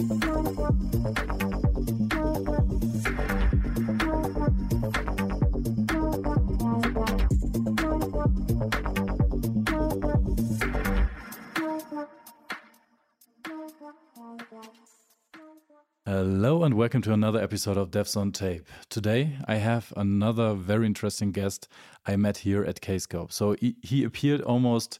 Hello and welcome to another episode of Devs on Tape. Today I have another very interesting guest I met here at Kscope. So he, he appeared almost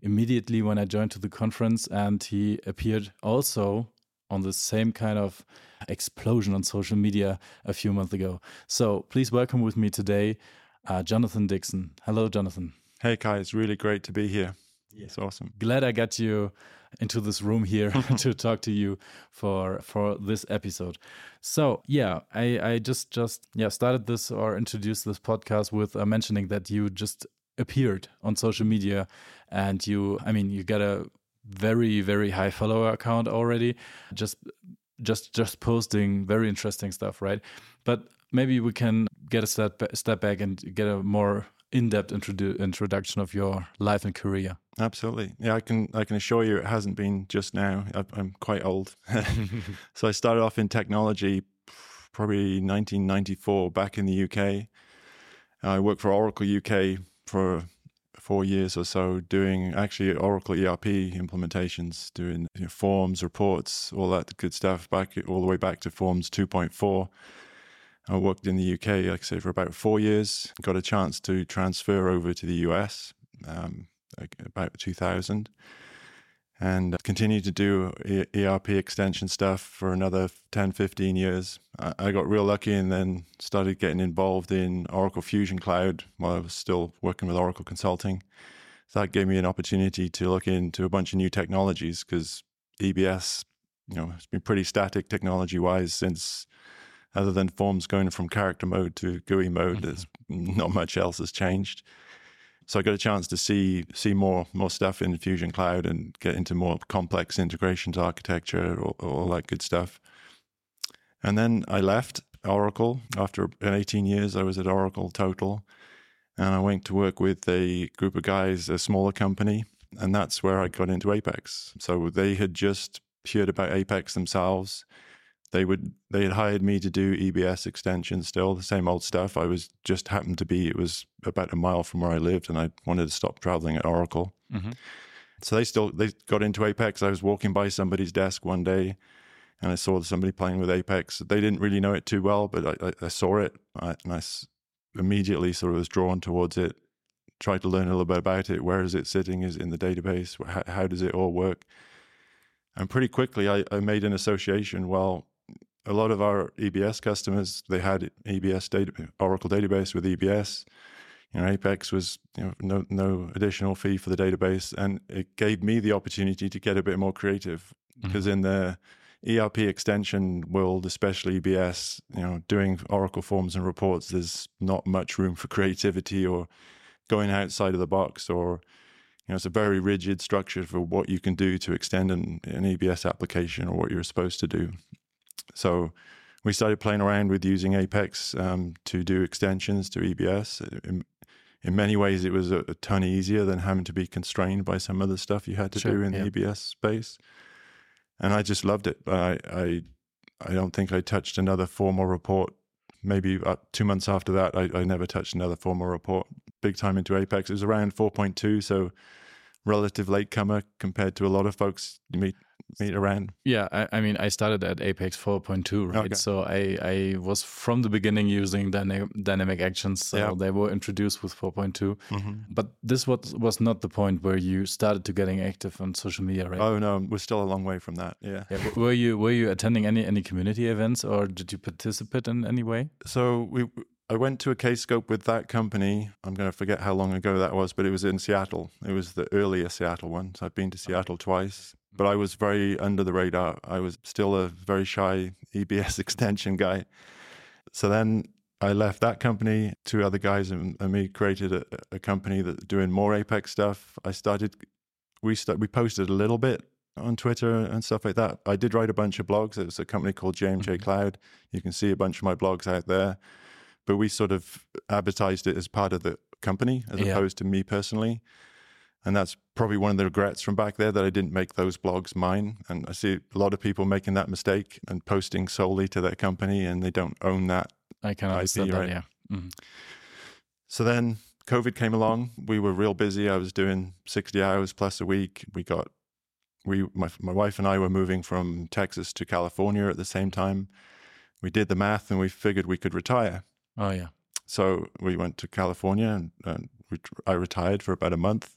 immediately when I joined to the conference, and he appeared also on the same kind of explosion on social media a few months ago. So please welcome with me today uh, Jonathan Dixon. Hello, Jonathan. Hey, Kai. It's really great to be here. Yeah. It's awesome. Glad I got you into this room here to talk to you for for this episode. So yeah, I I just just yeah started this or introduced this podcast with uh, mentioning that you just appeared on social media and you I mean you got a very very high follower account already just just just posting very interesting stuff right? But maybe we can get a step step back and get a more in-depth introdu introduction of your life and career. Absolutely. Yeah i can i can assure you it hasn't been just now. I'm quite old. So i started off in technology probably 1994 back in the uk i worked for oracle uk for four years or so doing actually Oracle ERP implementations, doing you know, forms, reports, all that good stuff, back all the way back to Forms 2.4. I worked in the UK, like I say, for about four years. Got a chance to transfer over to the US um, like about 2000 and continued to do ERP extension stuff for another 10, 15 years. I got real lucky and then started getting involved in Oracle Fusion Cloud while I was still working with Oracle Consulting. So that gave me an opportunity to look into a bunch of new technologies because EBS, you know, it's been pretty static technology wise since other than forms going from character mode to GUI mode, mm-hmm. there's not much else has changed. So I got a chance to see see more more stuff in Fusion Cloud and get into more complex integrations architecture, all, all that good stuff. And then I left Oracle after 18 years. I was at Oracle total, and I went to work with a group of guys, a smaller company, and that's where I got into Apex. So they had just heard about Apex themselves they would they had hired me to do EBS extensions still the same old stuff. I was just happened to be it was about a mile from where I lived, and I wanted to stop traveling at Oracle. Mm-hmm. So they still they got into Apex. I was walking by somebody's desk one day, and I saw somebody playing with Apex. They didn't really know it too well, but I, I, I saw it, I, and I immediately sort of was drawn towards it. Tried to learn a little bit about it. Where is it sitting? Is it in the database? How, how does it all work? And pretty quickly, I, I made an association. Well, a lot of our EBS customers they had EBS data, Oracle database with EBS. You know, Apex was you know, no no additional fee for the database, and it gave me the opportunity to get a bit more creative because mm-hmm. in the ERP extension world, especially EBS, you know, doing Oracle forms and reports, there's not much room for creativity or going outside of the box or you know, it's a very rigid structure for what you can do to extend an, an EBS application or what you're supposed to do. So we started playing around with using Apex um, to do extensions to EBS. In, in many ways, it was a, a, ton easier than having to be constrained by some other stuff you had to sure, do in yeah. the EBS space. And I just loved it. I, I, I don't think I touched another formal report. Maybe two months after that, I, I never touched another formal report. Big time into Apex. It was around 4.2, so relative latecomer compared to a lot of folks you meet meet around. Yeah, I, I mean, I started at Apex 4.2, right? Okay. So I, I was from the beginning using dynamic, dynamic actions. So yeah. they were introduced with 4.2. Mm-hmm. But this was, was not the point where you started to getting active on social media, right? Oh no, we're still a long way from that. Yeah. yeah were you were you attending any any community events or did you participate in any way? So we I went to a Kscope with that company. I'm going to forget how long ago that was, but it was in Seattle. It was the earlier Seattle one. So I've been to Seattle twice, but I was very under the radar. I was still a very shy EBS extension guy. So then I left that company. Two other guys and, and me created a, a, company that doing more Apex stuff. I started. We start, we posted a little bit on Twitter and stuff like that. I did write a bunch of blogs. It was a company called JMJ mm-hmm. Cloud. You can see a bunch of my blogs out there but we sort of advertised it as part of the company as yeah. opposed to me personally. And that's probably one of the regrets from back there that I didn't make those blogs mine. And I see a lot of people making that mistake and posting solely to their company and they don't own that. I can IP, understand that. right? Yeah. Mhm. So then COVID came along. We were real busy. I was doing 60 hours plus a week. We got, we, my, my wife and I were moving from Texas to California at the same time. We did the math and we figured we could retire. Oh yeah. So we went to California and, and we, I retired for about a month.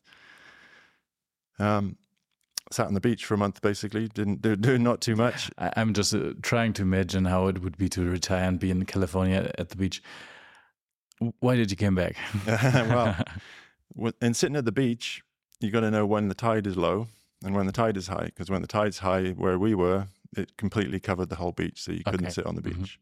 Um, sat on the beach for a month, basically. Didn't do, do not too much. I, I'm just uh, trying to imagine how it would be to retire and be in California at the beach. Why did you come back? well, and sitting at the beach, you got to know when the tide is low and when the tide is high. Because when the tide's high, where we were, it completely covered the whole beach, so you couldn't Okay. sit on the Mhm. beach.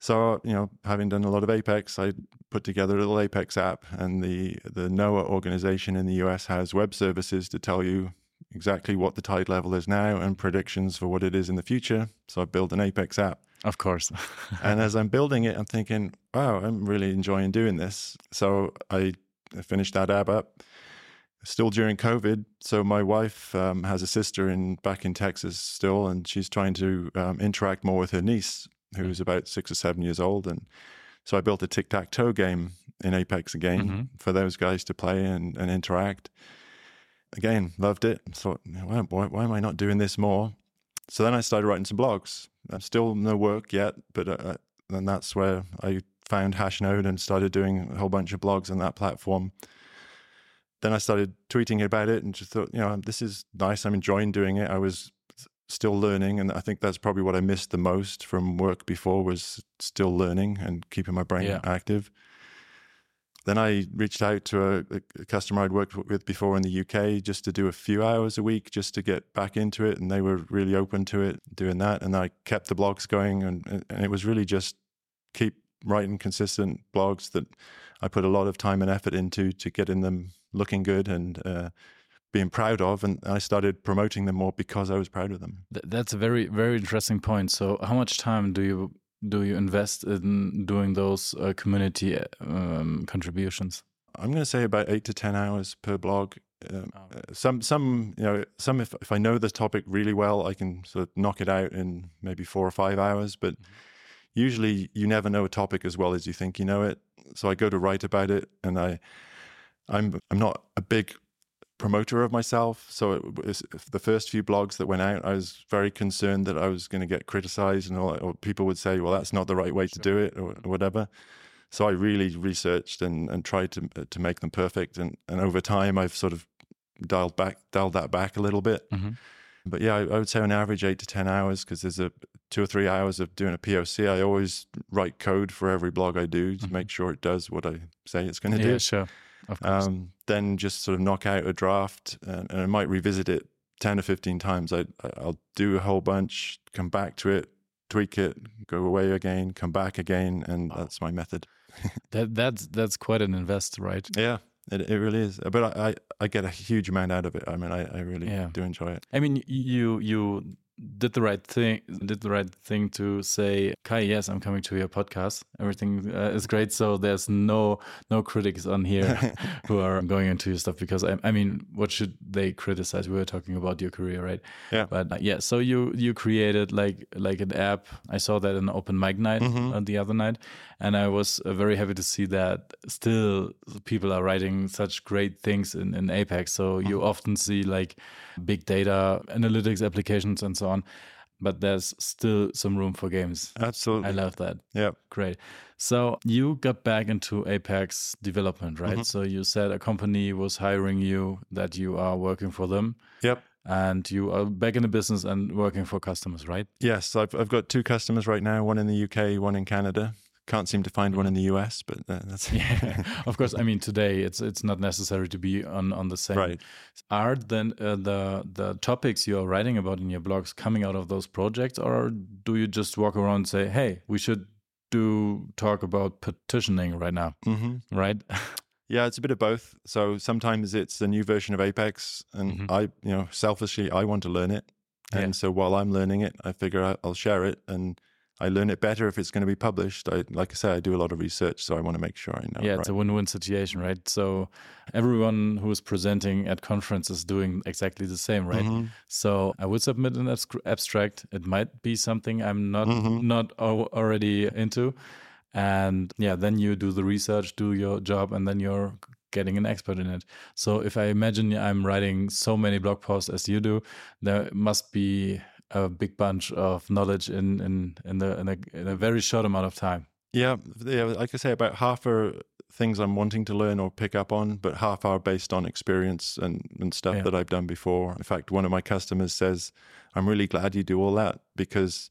So you know, having done a lot of Apex, I put together a little Apex app, and the the NOAA organization in the US has web services to tell you exactly what the tide level is now and predictions for what it is in the future. So I built an Apex app. of course. And as I'm building it, I'm thinking, wow, I'm really enjoying doing this. So I finished that app up. Still during COVID, so my wife um, has a sister in back in Texas still, and she's trying to um, interact more with her niece, who's about six or seven years old. And so I built a tic tac toe game in Apex again Mhm. for those guys to play and, and interact. Again, loved it. Thought, why, why, why am I not doing this more? So then I started writing some blogs. Uh, still no work yet, but uh, then that's where I found Hashnode and started doing a whole bunch of blogs on that platform. Then I started tweeting about it and just thought, you know, this is nice. I'm enjoying doing it. I was still learning, and I think that's probably what I missed the most from work before was still learning and keeping my brain Yeah. active. Then I reached out to a, a customer I'd worked with before in the UK just to do a few hours a week just to get back into it, and they were really open to it, doing that. And I kept the blogs going, and, and it was really just keep writing consistent blogs that I put a lot of time and effort into to getting them looking good and uh, being proud of. And I started promoting them more because I was proud of them. Th- That's a very very interesting point. So, how much time do you do you invest in doing those uh, community um, contributions? I'm going to say about eight to ten hours per blog. Um, Oh. uh, some, some, you know, some. If if I know the topic really well, I can sort of knock it out in maybe four or five hours. But usually, you never know a topic as well as you think you know it. So I go to write about it, and I, I'm, I'm not a big promoter of myself. So it was the first few blogs that went out, I was very concerned that I was going to get criticized, and all, or people would say, "Well, that's not the right way to do it," or whatever. So I really researched and, and tried to to make them perfect, and and over time I've sort of dialed back dialed that back a little bit. Mhm. But yeah, I, I would say on average eight to ten hours because there's a two or three hours of doing a POC. I always write code for every blog I do to Mhm. make sure it does what I say it's going to Yeah, do. sure. Of course. Um, then just sort of knock out a draft, and, and I might revisit it ten or fifteen times. I I'll do a whole bunch, come back to it, tweak it, go away again, come back again, and that's my method. that that's that's quite an invest, right? Yeah, it, it really is. But I, I, I get a huge amount out of it. I mean, I, I really Yeah. do enjoy it. I mean, you you did the right thing. Did the right thing to say, Kai, yes, I'm coming to your podcast. Everything uh, is great. So there's no no critics on here who are going into your stuff because I, I mean, what should they criticize? We were talking about your career, right? Yeah. But uh, yeah, so you you created like like an app. I saw that in open mic night Mhm. uh, the other night, and I was uh, very happy to see that still people are writing such great things in in Apex. So you often see like big data analytics applications and so on, but there's still some room for games. Absolutely. I love that. yeah. Great. So you got back into Apex development, right? Mhm. So you said a company was hiring you, that you are working for them, Yep. and you are back in the business and working for customers, right? Yes, I've I've got two customers right now. One in the UK, one in Canada. Can't seem to find one in the US, but that's Yeah. of course. I mean, today it's it's not necessary to be on on the same. right. Are then uh, the the topics you are writing about in your blogs coming out of those projects, or do you just walk around and say, "Hey, we should do talk about partitioning right now," hmm right? Yeah, it's a bit of both. So sometimes it's a new version of Apex, and Mhm. I, you know, selfishly I want to learn it, and Yeah. so while I'm learning it, I figure I'll share it, and I learn it better if it's going to be published. I, like I say, I do a lot of research, so I want to make sure I know. Yeah, it it's a win-win situation, right? So everyone who is presenting at conferences is doing exactly the same, right? Mhm. So I would submit an abstract. It might be something I'm not Mhm. not al- already into, and yeah, then you do the research, do your job, and then you're getting an expert in it. So if I imagine I'm writing so many blog posts as you do, there must be a big bunch of knowledge in in in the in a, in a very short amount of time. Yeah, yeah. Like I say, about half are things I'm wanting to learn or pick up on, but half are based on experience and, and stuff Yeah. that I've done before. In fact, one of my customers says, I'm really glad you do all that because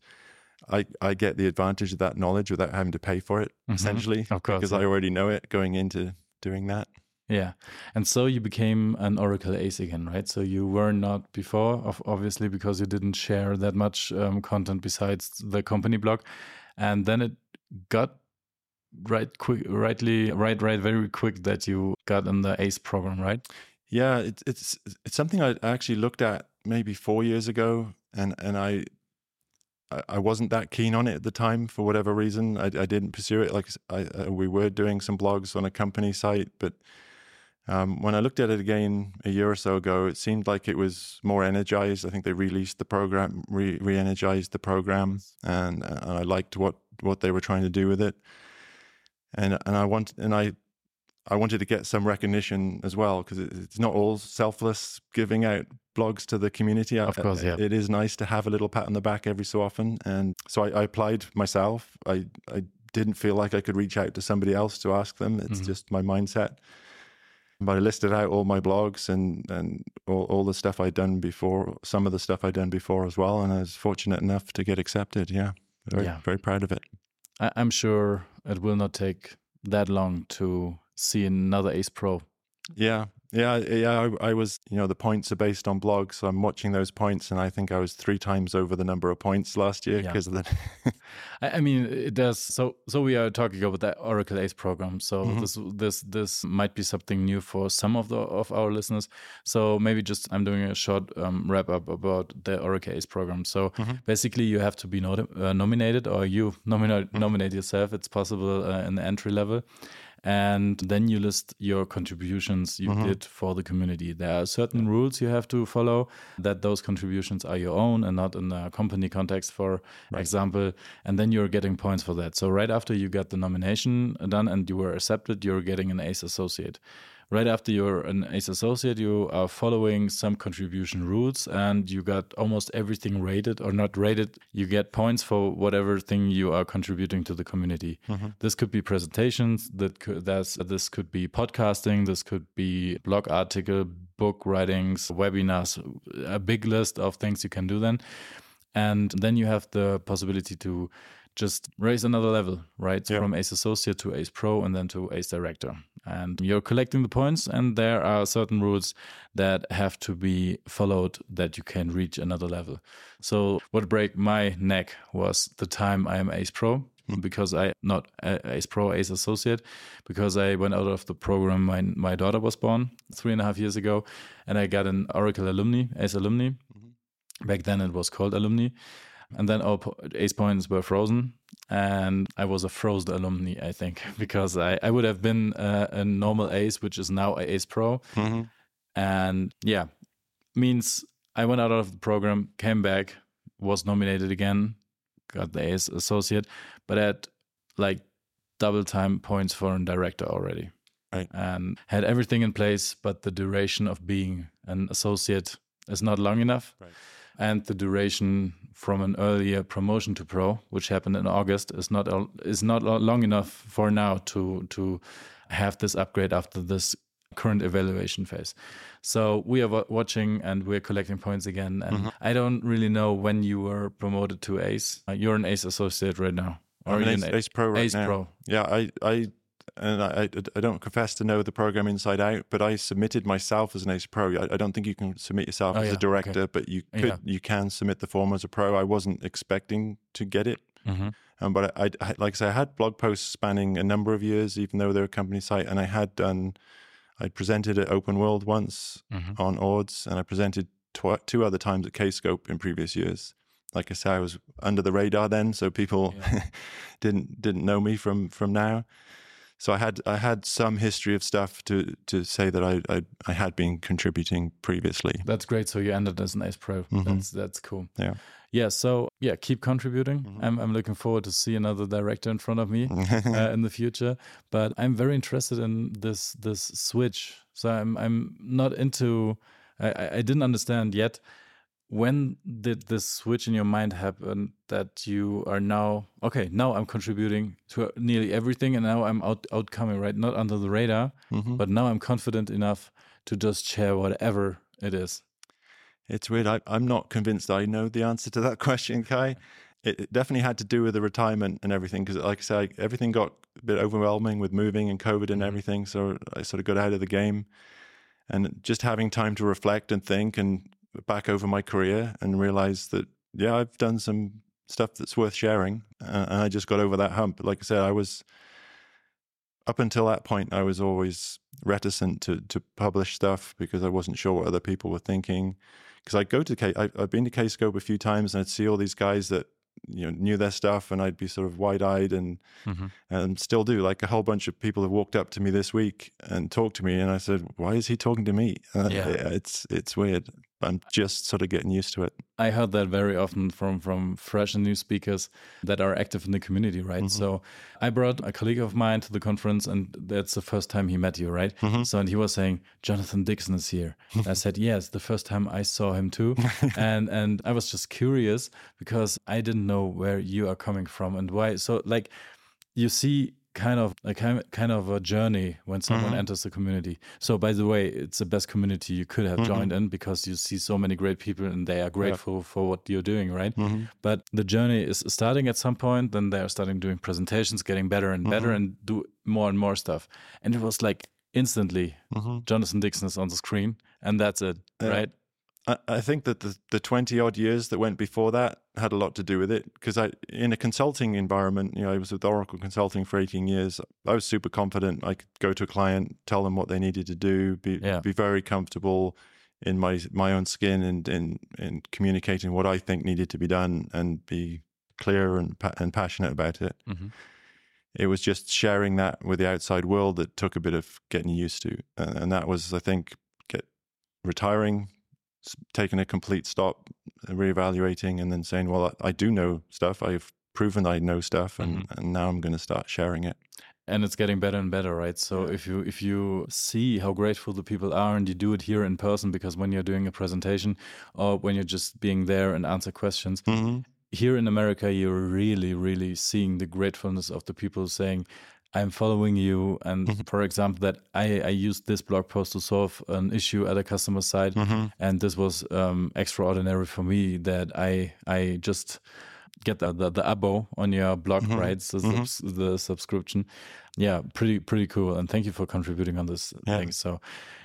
I, I get the advantage of that knowledge without having to pay for it, Mhm. essentially, Of course, because yeah. I already know it going into doing that. Yeah. And so you became an Oracle ace again, right? So you were not before, obviously, because you didn't share that much um, content besides the company blog. And then it got right quick, rightly, right, right, very quick that you got in the ace program, right? Yeah, it's it's it's something I actually looked at maybe four years ago, and and I I- I wasn't that keen on it at the time for whatever reason. I, I didn't pursue it. Like I, uh, we were doing some blogs on a company site, but um, when I looked at it again a year or so ago, it seemed like it was more energized. I think they released the program, re, re-energized the program, and, uh, and I liked what what they were trying to do with it. And and I want and I I wanted to get some recognition as well because it, it's not all selfless giving out blogs to the community. Of course, yeah. It is nice to have a little pat on the back every so often, and so I, I applied myself. I I didn't feel like I could reach out to somebody else to ask them. It's Mhm. just my mindset. But I listed out all my blogs and and all, all the stuff I'd done before, some of the stuff I'd done before as well, and I was fortunate enough to get accepted. Yeah, very Yeah. very proud of it. I- I'm sure it will not take that long to see another ace pro. Yeah, yeah, yeah. I, I was, you know, the points are based on blogs, so I'm watching those points, and I think I was three times over the number of points last year Yeah. because of that. I, mean, it does. So, so we are talking about the Oracle Ace program. So Mhm. this, this, this might be something new for some of the of our listeners. So maybe just I'm doing a short um, wrap up about the Oracle Ace program. So Mhm. basically, you have to be uh, nominated, or you nominate Mm-hmm. nominate yourself. It's possible uh, in the entry level. And then you list your contributions you Mhm. did for the community. There are certain rules you have to follow that those contributions are your own and not in a company context, for Right. example. And then you're getting points for that. So right after you got the nomination done and you were accepted, you're getting an ACE associate. Right after you're an ACE associate, you are following some contribution rules and you got almost everything rated or not rated. You get points for whatever thing you are contributing to the community. Mhm. This could be presentations, that could, that's, this could be podcasting, this could be blog article, book writings, webinars, a big list of things you can do then. And then you have the possibility to just raise another level, right? Yeah. From Ace Associate to Ace Pro and then to Ace Director. And you're collecting the points, and there are certain rules that have to be followed that you can reach another level. So, what break my neck was the time I am Ace Pro. Because I not Ace Pro, Ace Associate, because I went out of the program. My my daughter was born three and a half years ago, and I got an Oracle alumni, Ace alumni. Mm-hmm. Back then it was called alumni. And then all ace points were frozen. And I was a frozen alumni, I think, because I, I would have been uh, a normal ace, which is now a ace pro. Mhm. And yeah, means I went out of the program, came back, was nominated again, got the ace associate, but had like double time points for a director already. Right. And had everything in place, but the duration of being an associate is not long enough Right. And the duration from an earlier promotion to pro, which happened in August, is not is not long enough for now to to have this upgrade after this current evaluation phase. So we are wa- watching and we're collecting points again. And Mm-hmm. I don't really know when you were promoted to ace. Uh, you're an ace associate right now, or I'm an Ace, Ace Pro right ace now. pro? Yeah, I, I, and I, I, don't confess to know the program inside out, but I submitted myself as an Ace Pro. I, I don't think you can submit yourself Oh, as yeah, a okay. director, but you could, Yeah. you can submit the form as a pro. I wasn't expecting to get it, Mm-hmm. um, but I, I, like I say, I had blog posts spanning a number of years, even though they were a company site, and I had done, I presented at Open World once Mm-hmm. on Ords, and I presented tw- two other times at Kscope in previous years. like I say, I was under the radar then, so people Yeah. didn't didn't know me from from now. So I had I had some history of stuff to to say that I I, I had been contributing previously. That's great. So you ended as an Ace Pro. Mhm. That's that's cool. Yeah. Yeah. So yeah, keep contributing. Mhm. I'm I'm looking forward to see another director in front of me uh, in the future. But I'm very interested in this this switch. So I'm I'm not into. I- I didn't understand yet. When did this switch in your mind happen that you are now okay? Now I'm contributing to nearly everything, and now I'm out outcoming right, not under the radar, Mhm. but now I'm confident enough to just share whatever it is. It's weird. I, I'm not convinced I know the answer to that question, Kai. It, it definitely had to do with the retirement and everything. Because, like I say, everything got a bit overwhelming with moving and COVID and Mhm. everything. So I sort of got out of the game, and just having time to reflect and think and back over my career and realized that yeah, I've done some stuff that's worth sharing, uh, and I just got over that hump. Like I said, I was up until that point, I was always reticent to to publish stuff because I wasn't sure what other people were thinking. Because I'd go to K, I, I've been to Kscope a few times and I'd see all these guys that you know knew their stuff and I'd be sort of wide eyed and and still do. Like a whole bunch of people have walked up to me this week and talked to me and I said why is he talking to me? Uh, Yeah. it's it's weird I'm just sort of getting used to it I heard that very often from from fresh and new speakers that are active in the community, right? Mhm. So I brought a colleague of mine to the conference, and that's the first time he met you, right? Mhm. So and he was saying Jonathan Dixon is here. I said yes, the first time I saw him too, and and I was just curious because I didn't know where you are coming from and why. So like you see kind of a kind kind of a journey when someone Mhm. enters the community. So by the way, it's the best community you could have Mhm. joined in because you see so many great people and they are grateful for what you're doing, right? Mhm. But the journey is starting at some point, then they're starting doing presentations, getting better and better Mhm. and do more and more stuff. And it was like instantly Mhm. Jonathan Dixon is on the screen and that's it, Yeah. right? I, think that the, the 20 odd years that went before that had a lot to do with it because I, in a consulting environment, you know, I was with Oracle Consulting for 18 years. I was super confident. I could go to a client, tell them what they needed to do, be, Yeah. be very comfortable in my, my own skin and in, in communicating what I think needed to be done and be clear and, pa- and passionate about it. Mhm. It was just sharing that with the outside world that took a bit of getting used to. Uh, and that was, I think, get retiring, taking a complete stop, reevaluating, and then saying, "Well, I, I do know stuff. I've proven I know stuff, and, and now I'm going to start sharing it." and it's getting better and better right so if you if you see how grateful the people are and you do it here in person because when you're doing a presentation or when you're just being there and answer questions Mm-hmm. here in america you're really really seeing the gratefulness of the people saying i'm following you and Mhm. for example that i i used this blog post to solve an issue at a customer side Mm-hmm. and this was um, extraordinary for me that I I just get the the, the abo on your blog, Mhm. right? So Mhm. subs- the subscription, yeah, pretty pretty cool. And thank you for contributing on this Yeah. thing. So,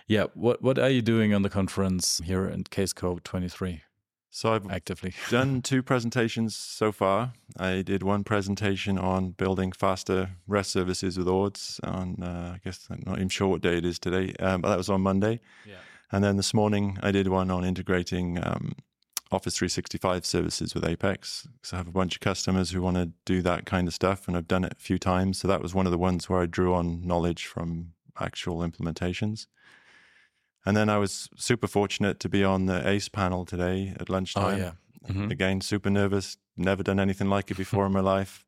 yeah, what what are you doing on the conference here in Kscope twenty three So I've actively? done two presentations so far. I did one presentation on building faster REST services with Ords on, uh, I guess I'm not even sure what day it is today, um, but that was on Monday. Yeah. And then this morning I did one on integrating um, Office 365 services with Apex. So I have a bunch of customers who want to do that kind of stuff, and I've done it a few times. So that was one of the ones where I drew on knowledge from actual implementations. And then I was super fortunate to be on the ACE panel today at lunchtime. Oh yeah. Mhm. Again, super nervous. Never done anything like it before in my life.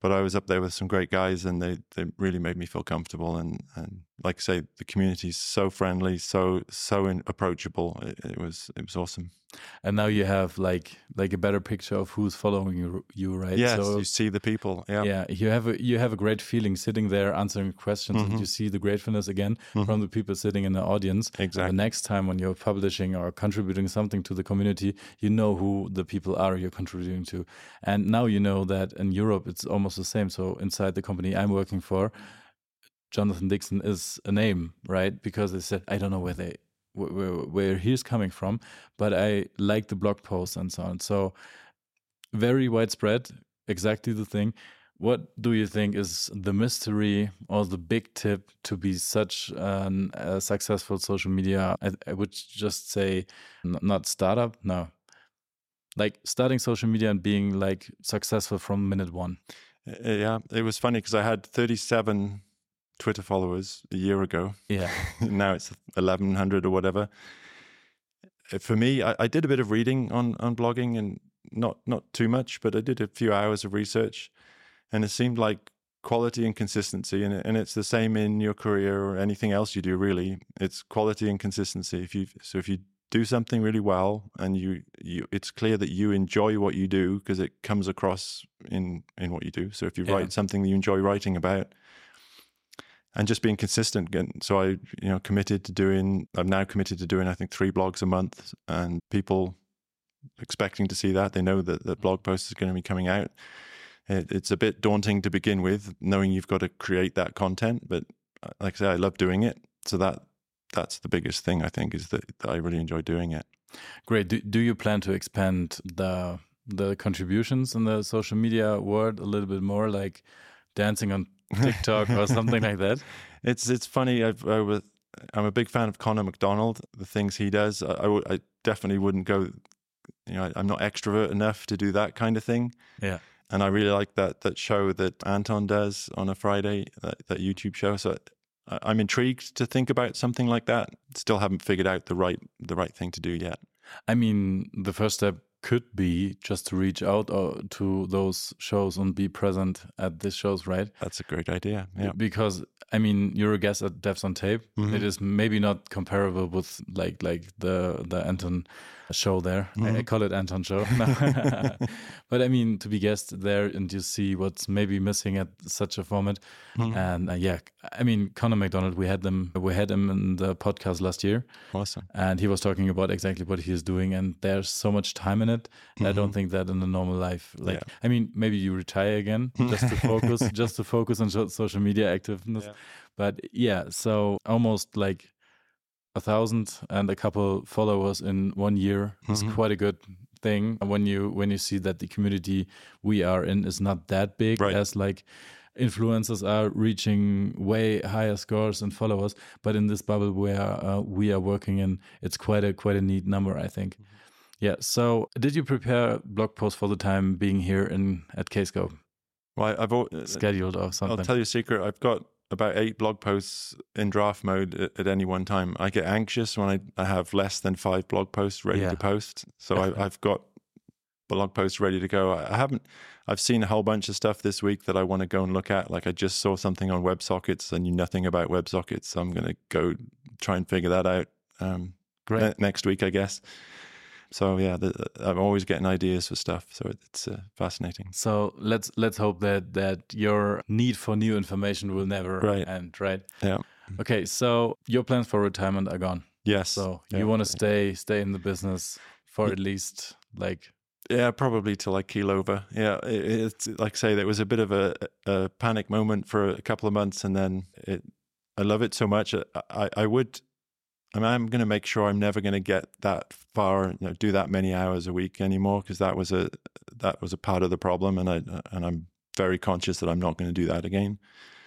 But I was up there with some great guys, and they, they really made me feel comfortable. And, and like I say, the community is so friendly, so so in, approachable. It, it was it was awesome. And now you have like like a better picture of who's following you, you right? Yes, So you see the people. Yeah, yeah you have a you have a great feeling sitting there answering questions and Mhm. you see the gratefulness again Mhm. from the people sitting in the audience the exactly. next time when you're publishing or contributing something to the community you know who the people are you're contributing to and now you know that in europe it's almost the same so inside the company i'm working for jonathan dixon is a name right because they said i don't know where they where, where, he's coming from but i like the blog post and so on so very widespread exactly the thing what do you think is the mystery or the big tip to be such an, a successful social media? I, I would just say not startup, no, like starting social media and being like successful from minute one? Uh, yeah, it was funny because I had 37 Twitter followers a year ago. Yeah. now it's 1100 or whatever. For me, I, I, did a bit of reading on, on blogging and not, not too much, but I did a few hours of research and it seemed like quality and consistency and, and it's the same in your career or anything else you do really it's quality and consistency if you so if you do something really well and you, you it's clear that you enjoy what you do because it comes across in in what you do so if you yeah. write something that you enjoy writing about and just being consistent so i you know committed to doing i'm now committed to doing i think three blogs a month and people expecting to see that they know that the blog post is going to be coming out it, it's a bit daunting to begin with knowing you've got to create that content but uh, like i say i love doing it so that that's the biggest thing I think is that, that I really enjoy doing it. Great. Do, do you plan to expand the the contributions in the social media world a little bit more, like dancing on TikTok or something like that? It's it's funny. I've, I was I'm a big fan of Connor McDonald. The things he does, I, I, I definitely wouldn't go. You know, I, am not extrovert enough to do that kind of thing. Yeah. And I really like that that show that Anton does on a Friday, that, that YouTube show. So I'm intrigued to think about something like that. Still haven't figured out the right the right thing to do yet. I mean, the first step could be just to reach out uh, to those shows and be present at these shows, right? That's a great idea. Yeah. Because I mean, you're a guest at Devs on Tape. Mm -hmm. It is maybe not comparable with like like the the Anton show there. Mm -hmm. I, I, mm-hmm. call it Anton show. but I mean, to be guest there and you see what's maybe missing at such a format. Mm -hmm. And uh, yeah, I mean, Connor McDonald, we had them, we had him in the podcast last year. Awesome. And he was talking about exactly what he is doing, and there's so much time in it. I don't mm-hmm. think that in a normal life, like, yeah. I mean, maybe you retire again just to focus, just to focus on social media activeness. Yeah. But yeah, so almost like a thousand and a couple followers in one year is mm -hmm. quite a good thing when you when you see that the community we are in is not that big right. as like influencers are reaching way higher scores and followers but in this bubble where uh, we are working in it's quite a quite a neat number i think mm -hmm. yeah so did you prepare blog posts for the time being here in at kscope well i've uh, scheduled or something i'll tell you a secret i've got about eight blog posts in draft mode at, at, any one time. I get anxious when I, I have less than five blog posts ready yeah. to post. So I, have got blog posts ready to go. I haven't, I've seen a whole bunch of stuff this week that I want to go and look at. Like I just saw something on WebSockets. I knew nothing about WebSockets. So I'm going to go try and figure that out um, Great. next week, I guess. So yeah, the, I'm always getting ideas for stuff. So it's uh, fascinating. So let's let's hope that that your need for new information will never right. end. Right. Yeah. Okay. So your plans for retirement are gone. Yes. So yeah. you want to stay stay in the business for at least like yeah, probably to like keel over. Yeah, it, it's like I say, there was a bit of a, a, panic moment for a couple of months, and then it. I love it so much. I, I would I mean, I'm going to make sure I'm never going to get that far, you know, do that many hours a week anymore because that was a that was a part of the problem, and I and I'm very conscious that I'm not going to do that again.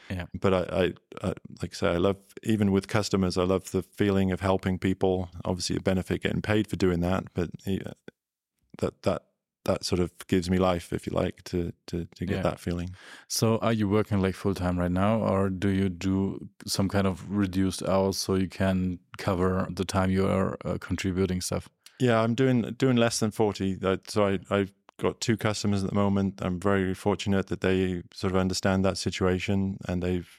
Yeah. But I, I, I, like I say, I love even with customers, I love the feeling of helping people. Obviously, a benefit getting paid for doing that, but that that that sort of gives me life, if you like, to to to get yeah. that feeling. So, are you working like full time right now, or do you do some kind of reduced hours so you can cover the time you are uh, contributing stuff? Yeah, I'm doing doing less than forty. So I I've got two customers at the moment. I'm very fortunate that they sort of understand that situation and they've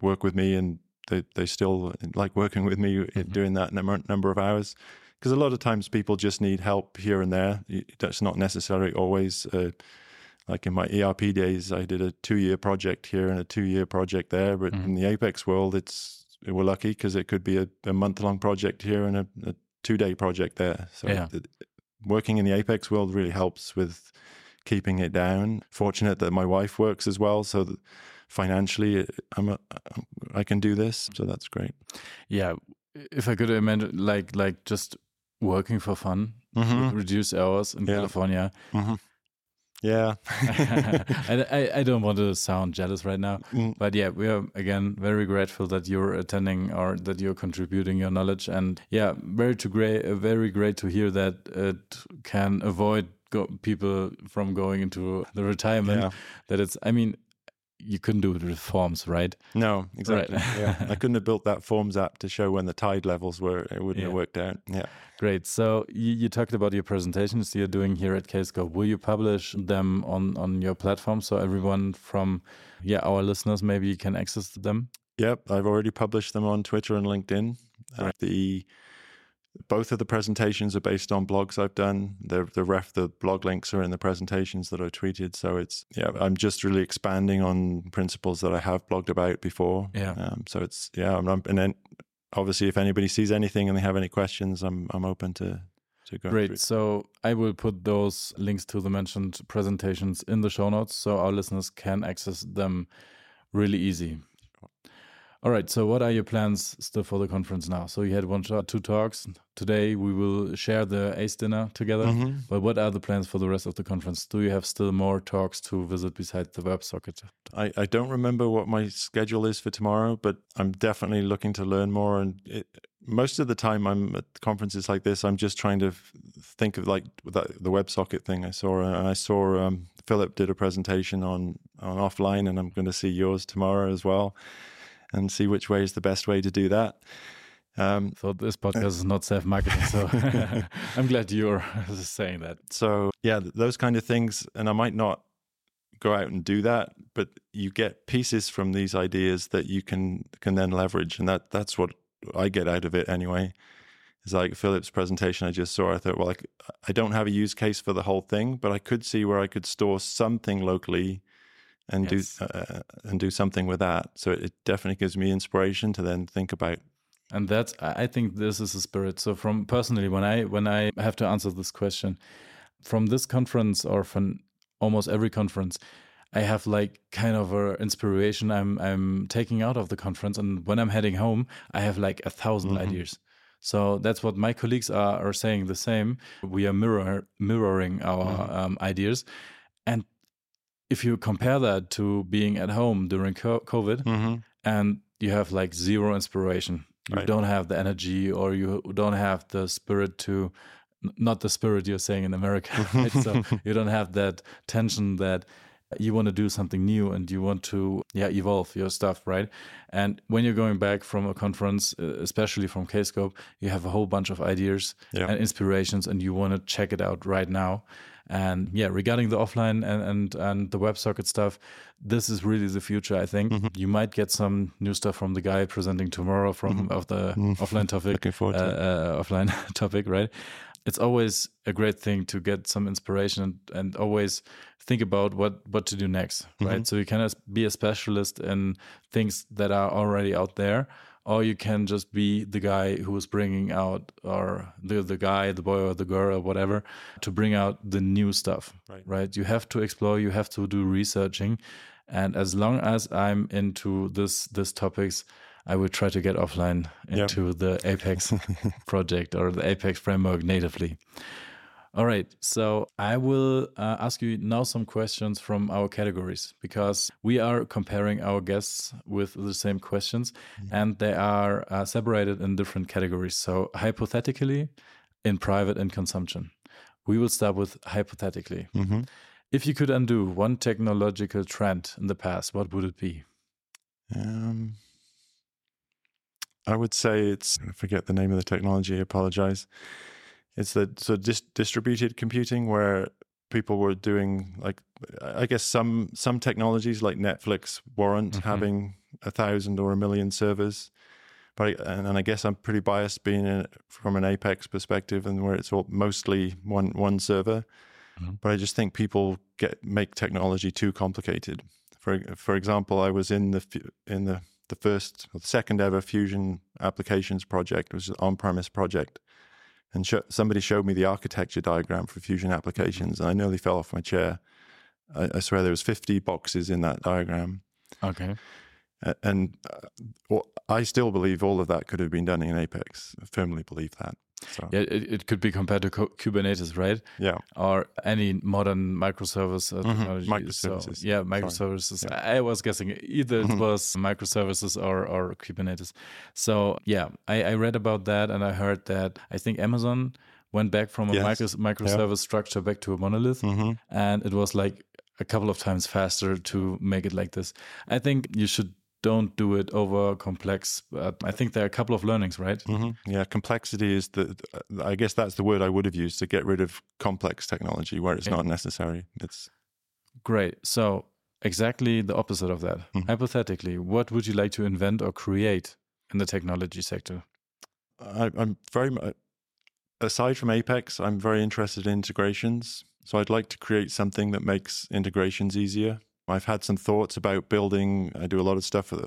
worked with me and they they still like working with me mm -hmm. doing that number number of hours because a lot of times people just need help here and there. That's not necessarily always. Uh, like in my ERP days, I did a two-year project here and a two-year project there. But mm-hmm. in the Apex world, it's we're lucky because it could be a, a month-long project here and a, a two-day project there. So yeah. working in the Apex world really helps with keeping it down. Fortunate that my wife works as well, so financially, I'm a, I can do this. So that's great. Yeah, if I could imagine, like like just working for fun mm-hmm. with reduced hours in yeah. California. Mm-hmm. Yeah. I, I, I, don't want to sound jealous right now, mm. but yeah, we are again very grateful that you're attending or that you're contributing your knowledge. And yeah, very to great, very great to hear that it can avoid go, people from going into the retirement. Yeah. That it's, I mean, you couldn't do it with forms, right? No, exactly. Right. yeah. I couldn't have built that forms app to show when the tide levels were. It wouldn't have worked out. Yeah. Great. So you, you talked about your presentations you're doing here at Kscope. Will you publish them on on your platform so everyone from yeah our listeners maybe can access them? Yep, I've already published them on Twitter and LinkedIn. Uh, the both of the presentations are based on blogs I've done. The the ref the blog links are in the presentations that I tweeted. So it's yeah, I'm just really expanding on principles that I have blogged about before. Yeah. Um, so it's yeah, I'm, I'm- and then obviously if anybody sees anything and they have any questions, I'm I'm open to to go through. Great. So I will put those links to the mentioned presentations in the show notes so our listeners can access them really easy. All right. So what are your plans still for the conference now? So you had one shot, two talks. Today we will share the ACE dinner together. Mhm. But what are the plans for the rest of the conference? Do you have still more talks to visit besides the WebSocket? I, I don't remember what my schedule is for tomorrow, but I'm definitely looking to learn more. And it, most of the time, I'm at conferences like this. I'm just trying to think of like the, the WebSocket thing I saw, and I saw um, Philip did a presentation on on offline, and I'm going to see yours tomorrow as well, and see which way is the best way to do that. Um, So this podcast is not self-marketing. So I'm glad you're saying that. so yeah, those kind of things, and I might not go out and do that, but you get pieces from these ideas that you can can then leverage, and that that's what I get out of it anyway. It's like Philip's presentation I just saw. I thought, well, I don't have a use case for the whole thing, but I could see where I could store something locally and Yes. do uh, and do something with that. So it definitely gives me inspiration to then think about. and that's i think this is the spirit so from personally when i when i have to answer this question from this conference or from almost every conference i have like kind of a inspiration i'm i'm taking out of the conference and when i'm heading home i have like a 1000 Mhm. ideas so that's what my colleagues are, are saying the same we are mirror, mirroring our Mhm. um, ideas and if you compare that to being at home during covid Mm-hmm. and you have like zero inspiration. You Right. don't have the energy or you don't have the spirit to, not the spirit you're saying in America. Right? so you don't have that tension that you want to do something new and you want to yeah evolve your stuff right and when you're going back from a conference especially from kscope you have a whole bunch of ideas Yeah. and inspirations and you want to check it out right now and yeah regarding the offline and and, and the websocket stuff this is really the future i think Mm-hmm. you might get some new stuff from the guy presenting tomorrow from of the offline topic Mm-hmm. Looking forward to it. uh, uh, offline topic right it's always a great thing to get some inspiration and, and always think about what what to do next right Mm-hmm. so you can be a specialist in things that are already out there or you can just be the guy who is bringing out or the the guy the boy or the girl or whatever to bring out the new stuff Right. right you have to explore you have to do researching and as long as i'm into this this topics i will try to get offline Yeah. into the apex project or the apex framework natively all right so i will uh, ask you now some questions from our categories because we are comparing our guests with the same questions and they are uh, separated in different categories so hypothetically in private and consumption we will start with hypothetically Mm-hmm. if you could undo one technological trend in the past, what would it be? Um, I would say it's I forget the name of the technology. I apologize. It's the so dis- distributed computing where people were doing like I guess some some technologies like Netflix warrant Mhm. having a thousand or a million servers. But I, and, and I guess I'm pretty biased being in, from an Apex perspective and where it's all mostly one one server. Mhm. But I just think people get make technology too complicated. For for example, I was in the in the the first or the second ever Fusion applications project it was an on-premise project, and sho somebody showed me the architecture diagram for Fusion applications, and I nearly fell off my chair. I, I swear there was 50 boxes in that diagram, Okay. And uh, well, I still believe all of that could have been done in Apex. I firmly believe that. So Yeah, it, it could be compared to Ku- Kubernetes, right? yeah, Or any modern microservice uh, technology. So, microservices. yeah, microservices. I I was guessing either it Mhm. was microservices or, or Kubernetes. So, yeah, I, I read about that and I heard that I think Amazon went back from a Yes. micro, microservice structure back to a monolith, hmm and it was like a couple of times faster to make it like this. I think you should don't do it over complex. But I think there are a couple of learnings, right? hmm Yeah, complexity is the. I guess that's the word I would have used to get rid of complex technology where it's Yeah. not necessary. It's Great. So exactly the opposite of that. Mhm. Hypothetically, what would you like to invent or create in the technology sector? I, I'm very aside from Apex, I'm very interested in integrations. So I'd like to create something that makes integrations easier. I've had some thoughts about building. I do a lot of stuff. uh,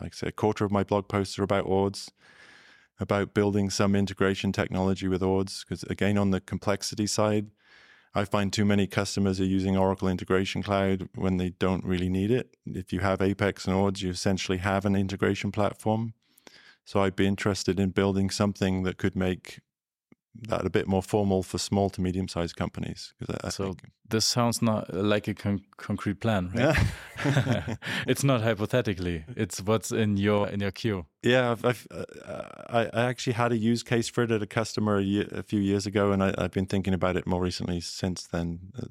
Like I say, a quarter of my blog posts are about ORDs, about building some integration technology with ORDs. Because again, on the complexity side, I find too many customers are using Oracle Integration Cloud when they don't really need it. If you have Apex and ORDs, you essentially have an integration platform. So I'd be interested in building something that could make that a bit more formal for small to medium sized companies. I, I So think, this sounds not like a con- concrete plan, right? yeah, it's not hypothetically. It's what's in your in your queue. yeah. I've, I've, uh, I, I actually had a use case for it at a customer a, year, a few years ago, and I, I've been thinking about it more recently since then. Uh,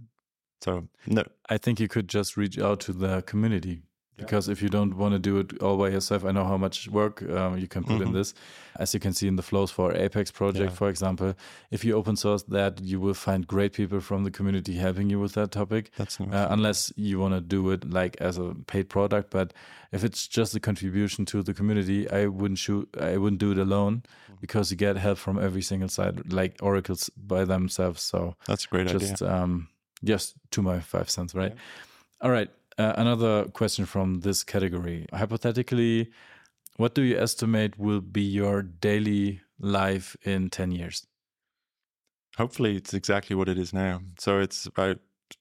so no, I think you could just reach out to the community because if you don't want to do it all by yourself, I know how much work um, you can put in Mhm. this. As you can see in the flows for Apex project, Yeah. for example, if you open source that, you will find great people from the community helping you with that topic. that's. Uh, unless you want to do it like as a paid product, but if it's just a contribution to the community, I wouldn't shoot. I wouldn't do it alone because you get help from every single side, like oracles by themselves. So that's a great idea. um just to my five cents right all right uh, another question from this category hypothetically what do you estimate will be your daily life in 10 years Hopefully, it's exactly what it is now. So it's about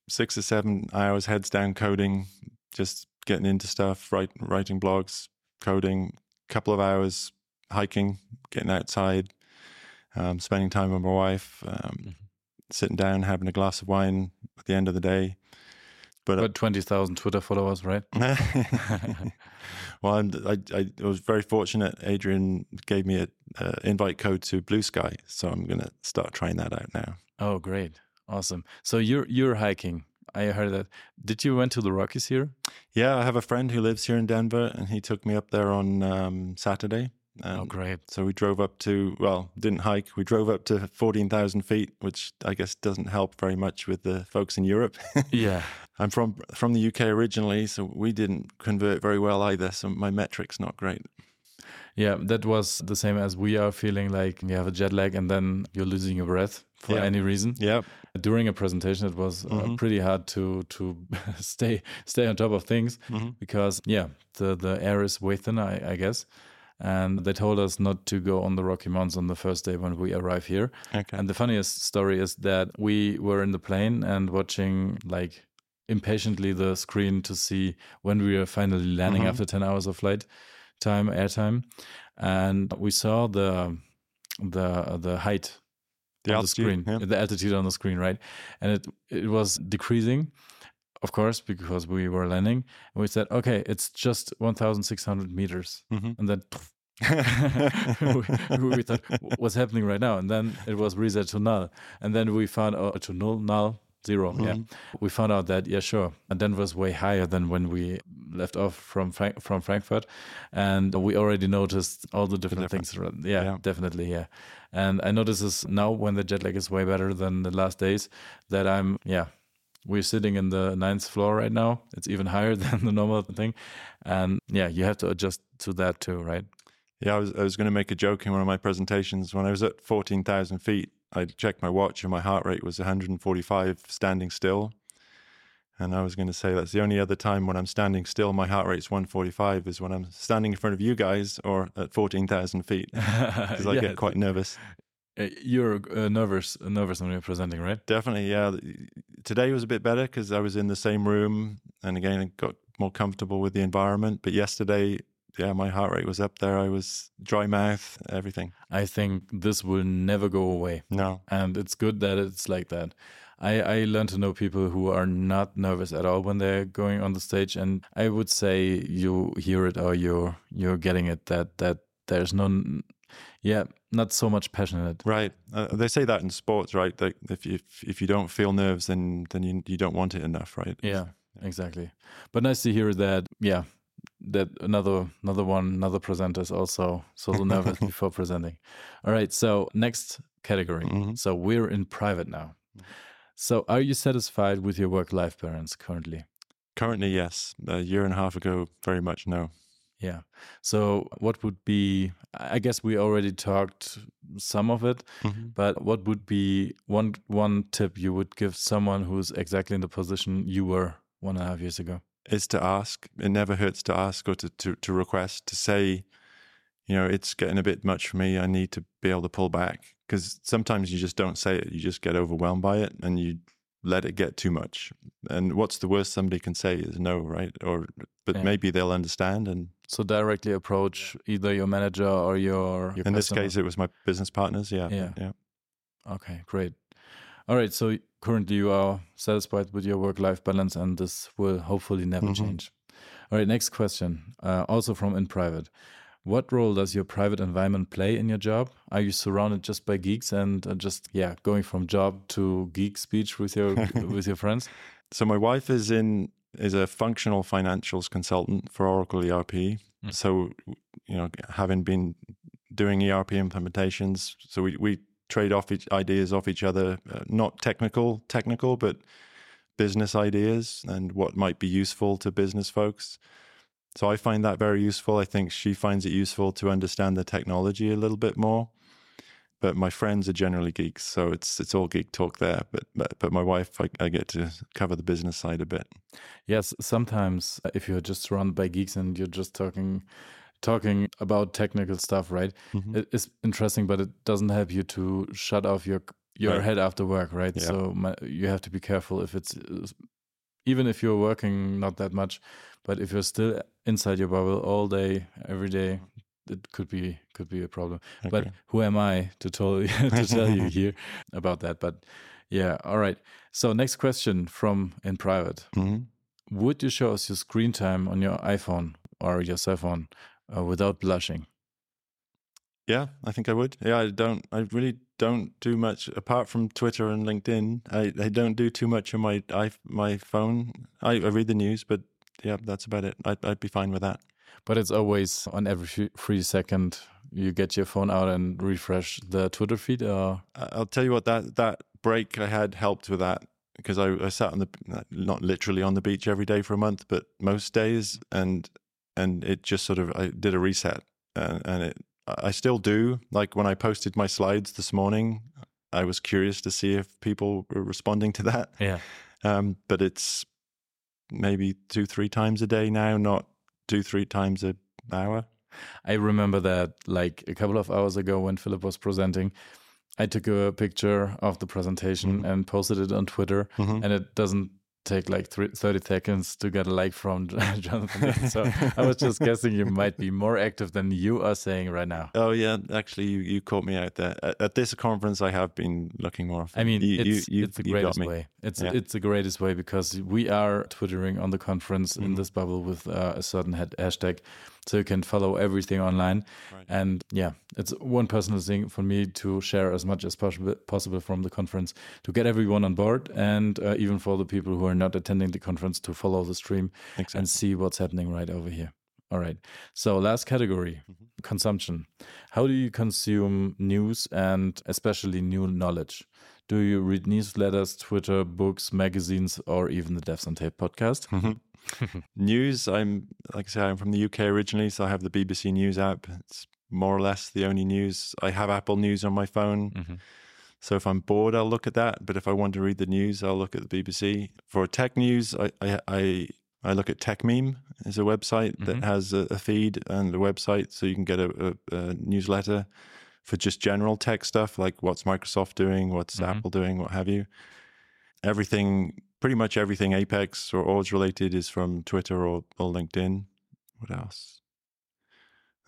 six or seven hours heads down coding, just getting into stuff, write, writing blogs, coding, a couple of hours hiking, getting outside, um, spending time with my wife, um, Mhm. sitting down, having a glass of wine at the end of the day. But, uh, but 20000 twitter followers right well, I'm, I, I was very fortunate. Adrian gave me an uh, invite code to Bluesky, so I'm going to start trying that out now. oh great awesome so you're you're hiking i heard that did you went to the rockies here Yeah, I have a friend who lives here in Denver, and he took me up there on um, Saturday. Oh great So we drove up to, well, didn't hike. We drove up to 14,000 feet, which I guess doesn't help very much with the folks in Europe. yeah I'm from from the UK originally, so we didn't convert very well either. So my metrics not great. Yeah, that was the same as we are feeling like you have a jet lag and then you're losing your breath for Yeah. any reason. Yeah. During a presentation, it was uh, Mhm. pretty hard to to stay stay on top of things Mhm. because yeah, the the air is way thinner, I, I guess. And they told us not to go on the Rocky Mountains on the first day when we arrive here. Okay. And the funniest story is that we were in the plane and watching like impatiently the screen to see when we were finally landing Mhm. after 10 hours of flight time, airtime. And we saw the the the height The on altitude, the screen, yeah. the altitude on the screen, right? And it it was decreasing, of course, because we were landing. And we said, okay, it's just 1,600 meters. Mhm. And then we, we thought, what's happening right now? And then it was reset to null. And then we found out to null, null, 0 Yeah. Mhm. We found out that, yeah, sure. And then was way higher than when we left off from Frank- from Frankfurt. And we already noticed all the different things. Yeah, Yeah. definitely. Yeah. And I notice this now when the jet lag is way better than the last days that I'm, yeah, we're sitting in the ninth floor right now. It's even higher than the normal thing. And yeah, you have to adjust to that too, right? Yeah, I was I was going to make a joke in one of my presentations when I was at fourteen thousand feet. I checked my watch and my heart rate was 145 standing still, and I was going to say that's the only other time when I'm standing still my heart rate's 145 is when I'm standing in front of you guys or at 14,000 feet because I Yeah, get quite nervous. Uh, You're uh, nervous, nervous when you're presenting, right? Definitely, yeah. Today was a bit better because I was in the same room and again I got more comfortable with the environment. But yesterday, yeah, my heart rate was up there. I was dry mouth, everything. I think this will never go away. No. and it's good that it's like that. I, I learned to know people who are not nervous at all when they're going on the stage, and I would say you hear it or you're you're getting it that that there's no yeah, not so much passionate. Right. Uh, they say that in sports, right? That if you, if, if you don't feel nerves, then then you you don't want it enough, right? Yeah, exactly. But nice to hear that. Yeah, that another another one another presenter is also so nervous before presenting. All right. So next category. Mhm. So we're in private now. So are you satisfied with your work life balance currently? Currently, yes. A year and a half ago, very much no. Yeah. So what would be? I guess we already talked some of it. Mhm. But what would be one one tip you would give someone who's exactly in the position you were one and a half years ago? Is to ask. It never hurts to ask or to, to, to request, to say, you know, it's getting a bit much for me. I need to be able to pull back. Because sometimes you just don't say it. You just get overwhelmed by it and you let it get too much. And what's the worst somebody can say is no, right? Or, but Yeah. maybe they'll understand. And So directly approach either your manager or your. your in this case, it was my business partners. Yeah. Yeah. Yeah. Okay, great. All right. So currently you are satisfied with your work life balance, and this will hopefully never Mhm. change. All right. Next question. Uh, also from in private. What role does your private environment play in your job? Are you surrounded just by geeks and uh, just yeah going from job to geek speech with your with your friends? So my wife is in is a functional financials consultant for Oracle ERP. Mm. So you know, having been doing ERP implementations, so we we trade off each ideas off each other, uh, not technical technical, but business ideas and what might be useful to business folks. So I find that very useful. I think she finds it useful to understand the technology a little bit more. But my friends are generally geeks, so it's it's all geek talk there. But but, but my wife, I, I get to cover the business side a bit. Yes, sometimes uh, if you're just surrounded by geeks and you're just talking talking about technical stuff, right? Mhm. It is interesting, but it doesn't help you to shut off your your Right. head after work, right? Yeah. So my, you have to be careful if it's even if you're working not that much, but if you're still inside your bubble all day, every day, it could be could be a problem. But who am I to tell to tell you here about that? But yeah, all right. So next question from in private. Mhm. Would you show us your screen time on your iPhone or your cell phone uh, without blushing? Yeah, I think I would. Yeah, I don't. I really don't do much apart from Twitter and LinkedIn. I, I don't do too much on my i my phone. I, I read the news, but yeah, that's about it. I'd, I'd be fine with that. But it's always on every free- second you get your phone out and refresh the Twitter feed. Or I'll tell you what that that break I had helped with that because I, I sat on the not literally on the beach every day for a month, but most days, and and it just sort of I did a reset, and, and it I still do. Like when I posted my slides this morning, I was curious to see if people were responding to that. yeah, Um, but it's maybe two three times a day now, not two three times a hour. I remember that like a couple of hours ago when Philip was presenting, I took a picture of the presentation Mhm. and posted it on Twitter, Mhm. and it doesn't take like three, 30 seconds to get a like from Jonathan. so I was just guessing you might be more active than you are saying right now. Oh yeah, actually, you, you caught me out there. At, at this conference, I have been looking more. I mean, you, it's, you, it's the greatest way. It's Yeah. it's the greatest way because we are twittering on the conference in Mhm. this bubble with uh, a certain head hashtag, so you can follow everything online. Right. And yeah, it's one personal thing for me to share as much as possible possible from the conference to get everyone on board, and uh, even for the people who are not attending the conference to follow the stream Exactly. and see what's happening right over here. All right. So last category, Mhm. consumption. How do you consume news and especially new knowledge? Do you read newsletters, Twitter, books, magazines, or even the Devs on Tape podcast? Mhm. News. I'm like I say, I'm from the UK originally, so I have the BBC News app. It's more or less the only news. I have Apple News on my phone, Mhm. so if I'm bored, I'll look at that. But if I want to read the news, I'll look at the BBC. For tech news, I I I, I look at TechMeme. is a website Mhm. that has a, a feed and a website, so you can get a, a, a newsletter for just general tech stuff like what's Microsoft doing, what's Mhm. Apple doing, what have you. Everything, pretty much everything Apex or ORDs related is from Twitter or, or LinkedIn. What else?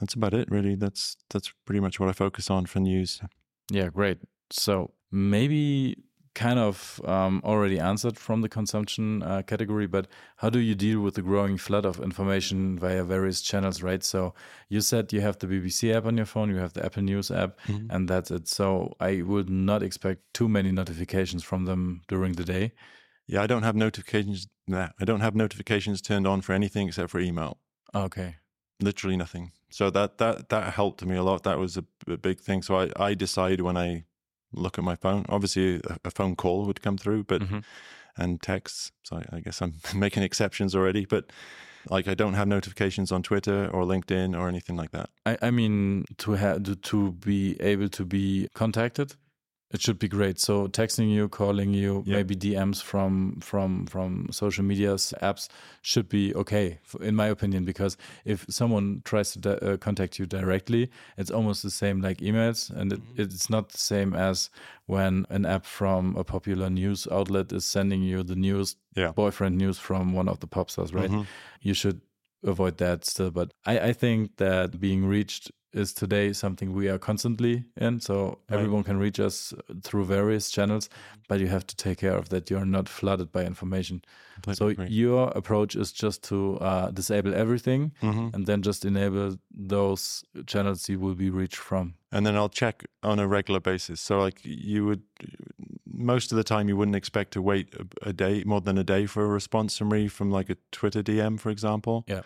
That's about it, really. That's that's pretty much what I focus on for news. Yeah, great. So maybe kind of um, already answered from the consumption uh, category, but how do you deal with the growing flood of information via various channels, right? So you said you have the BBC app on your phone, you have the Apple News app, Mm-hmm. and that's it. So I would not expect too many notifications from them during the day. Yeah, I don't have notifications. Nah, I don't have notifications turned on for anything except for email. Okay. Literally nothing. So that that that helped me a lot. That was a, a big thing. So I I decide when I look at my phone. Obviously, a, a phone call would come through, but Mhm. and texts. So I, I guess I'm making exceptions already. But like I don't have notifications on Twitter or LinkedIn or anything like that. I, I mean, to have to be able to be contacted, it should be great. So texting you, calling you, Yeah. maybe DMs from from from social media's apps should be okay, in my opinion. Because if someone tries to uh, contact you directly, it's almost the same like emails, and it, it's not the same as when an app from a popular news outlet is sending you the news, Yeah. boyfriend news from one of the pop stars, right? Mhm. you should avoid that still. But I, I think that being reached is today something we are constantly in. So Right. everyone can reach us through various channels, but you have to take care of that you're not flooded by information. Completely So agree. your approach is just to uh, disable everything Mhm. and then just enable those channels you will be reached from. and then I'll check on a regular basis. So like you would, most of the time you wouldn't expect to wait a, a day more than a day for a response from me from like a Twitter DM, for example. Yeah.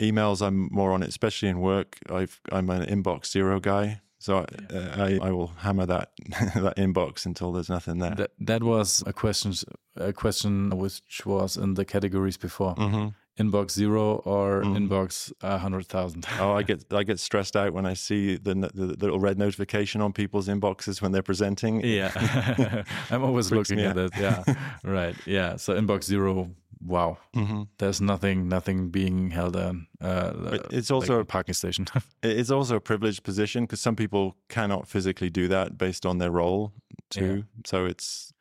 Emails, I'm more on it, especially in work. I've I'm an inbox zero guy, so I, uh, I I will hammer that that inbox until there's nothing there. That, that was a question, a question which was in the categories before. hmm Inbox zero or Mhm. inbox a hundred thousand. Oh, I get I get stressed out when I see the, the the little red notification on people's inboxes when they're presenting. Yeah, I'm always looking at out. it. Yeah, right. Yeah. So inbox zero. Wow, hmm there's nothing, nothing being held on. Uh, But it's like also a parking station. It's also a privileged position because some people cannot physically do that based on their role too. So it's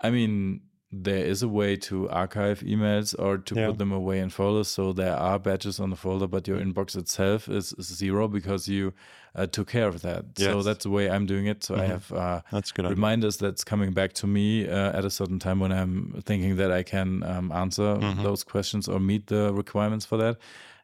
I mean, there is a way to archive emails or to Yeah. put them away in folders. So there are badges on the folder, but your inbox itself is, zero because you uh, took care of that. So that's the way I'm doing it. So I Mhm. have uh, that's good. idea. reminders that's coming back to me uh, at a certain time when I'm thinking that I can um, answer Mhm. those questions or meet the requirements for that.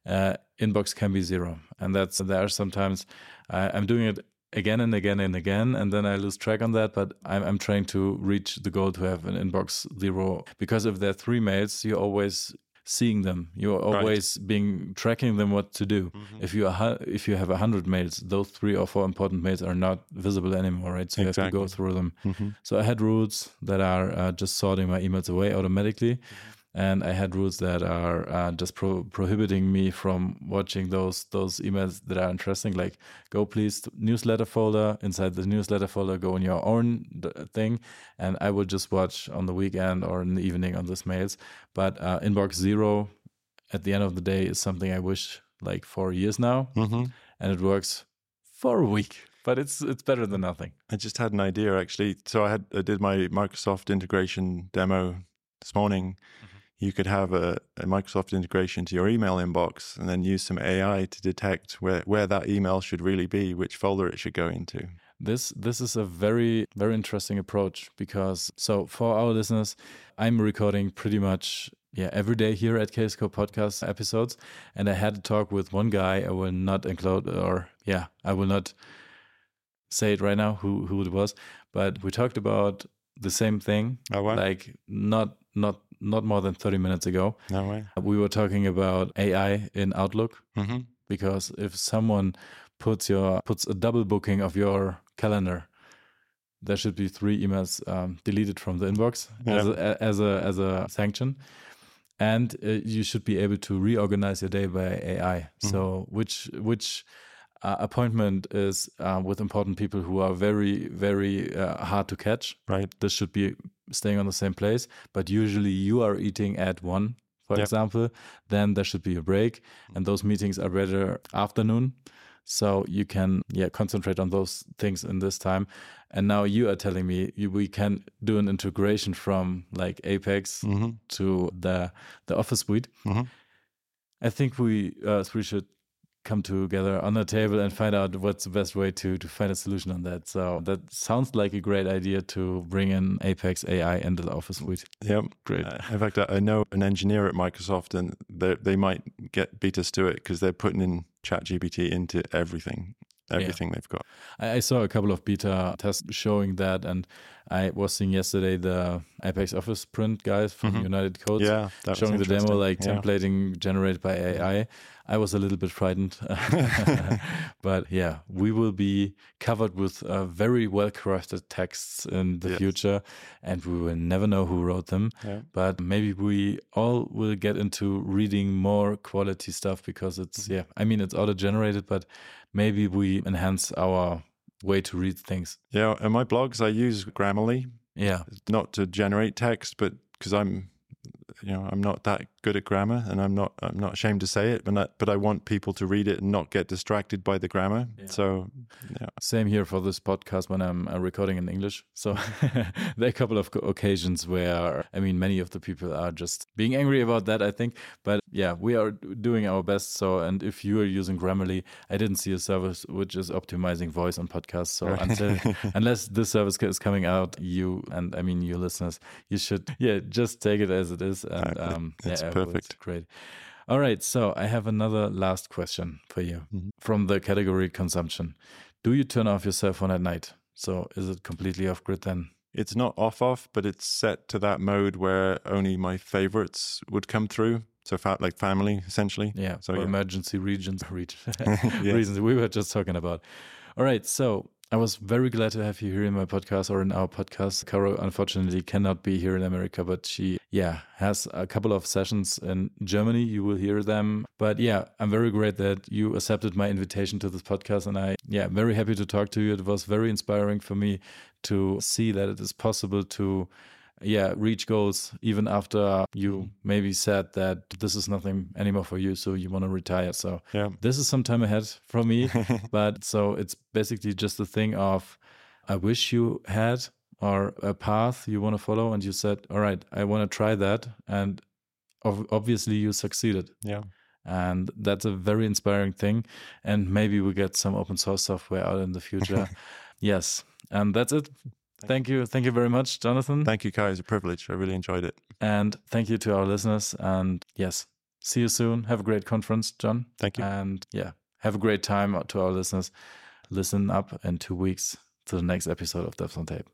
Uh, inbox can be zero, and that's there are sometimes I I'm doing it again and again and again, and then I lose track on that. But I'm I'm trying to reach the goal to have an inbox zero because if there are three mails, you're always seeing them. You're always being tracking them what to do. Mm-hmm. If you are if you have a hundred mails, those three or four important mails are not visible anymore, right? So you have to go through them. Mhm. So I had rules that are uh, just sorting my emails away automatically. And I had rules that are uh, just pro- prohibiting me from watching those those emails that are interesting. Like, go please to newsletter folder. Inside the newsletter folder, go in your own d- thing, and I would just watch on the weekend or in the evening on these mails. But uh, inbox zero, at the end of the day, is something I wish like for years now, Mhm. and it works for a week. But it's it's better than nothing. I just had an idea actually. So I had I did my Microsoft integration demo this morning. You could have a, a Microsoft integration to your email inbox and then use some AI to detect where, where that email should really be, which folder it should go into. This this is a very very interesting approach because so for our listeners, I'm recording pretty much yeah every day here at Kscope podcast episodes, and I had a talk with one guy. I will not include or yeah I will not say it right now who who it was, but we talked about the same thing Oh, wow. like not not not more than 30 minutes ago. no way. We were talking about AI in Outlook. Hmm because if someone puts your puts a double booking of your calendar there should be three emails um, deleted from the inbox as, a, as a as a sanction. And uh, you should be able to reorganize your day by AI so which which uh, appointment is uh, with important people who are very very uh, hard to catch Right. this should be staying on the same place but usually you are eating at one for Yep. example then there should be a break and those meetings are better afternoon so you can yeah concentrate on those things in this time and now you are telling me you, we can do an integration from like apex hmm to the the office suite Mhm. i think we uh, we should come together on a table and find out what's the best way to to find a solution on that. So that sounds like a great idea to bring in Apex AI into the Office suite. Yep. Great. Uh, in fact, I know an engineer at Microsoft, and they they might get beat us to it because they're putting in ChatGPT into everything, everything they've got. I, I saw a couple of beta tests showing that, and I was seeing yesterday the Apex Office print guys from Mhm. United Codes Yeah, showing the demo, like Yeah. templating generated by AI. I was a little bit frightened, but yeah, we will be covered with uh, very well crafted texts in the Yes. future, and we will never know who wrote them. Yeah. But maybe we all will get into reading more quality stuff because it's Mm-hmm. yeah. I mean, it's auto generated, but maybe we enhance our way to read things. Yeah, in my blogs, I use Grammarly, Yeah, not to generate text, but because I'm, you know, I'm not that good at grammar, and I'm not, I'm not ashamed to say it, but I, but I want people to read it and not get distracted by the grammar. Yeah. So, yeah, Same here for this podcast when I'm uh, recording in English. So there are a couple of occasions where, I mean, many of the people are just being angry about that, I think. But yeah, we are doing our best. So, and if you are using Grammarly, I didn't see a service which is optimizing voice on podcasts. So Right. until, unless this service is coming out, you, and I mean, you listeners, you should, yeah, just take it as it is. And Uh, um, yeah, perfect. Great. All right. So I have another last question for you Mhm. from the category consumption. Do you turn off your cell phone at night? So is it completely off grid then? it's not off off, but it's set to that mode where only my favorites would come through. So, fa- like family, essentially. Yeah. So, yeah. emergency regions, Yeah. reasons we were just talking about. All right. So I was very glad to have you here in my podcast or in our podcast. Caro unfortunately cannot be here in America, but she, yeah, has a couple of sessions in Germany. You will hear them. But yeah, I'm very great that you accepted my invitation to this podcast. And I, yeah, very happy to talk to you. It was very inspiring for me to see that it is possible to yeah reach goals even after you mm-hmm. maybe said that this is nothing anymore for you so you want to retire. So Yeah. this is some time ahead from me but so it's basically just a thing of i wish you had or a path you want to follow and you said all right i want to try that and ob- obviously you succeeded. Yeah. and that's a very inspiring thing and maybe we get some open source software out in the future. Yes and that's it thank you thank you very much jonathan Thank you, Kai. It's a privilege. I really enjoyed it. and thank you to our listeners and yes see you soon have a great conference john Thank you. and yeah have a great time to our listeners listen up in two weeks to the next episode of devs on tape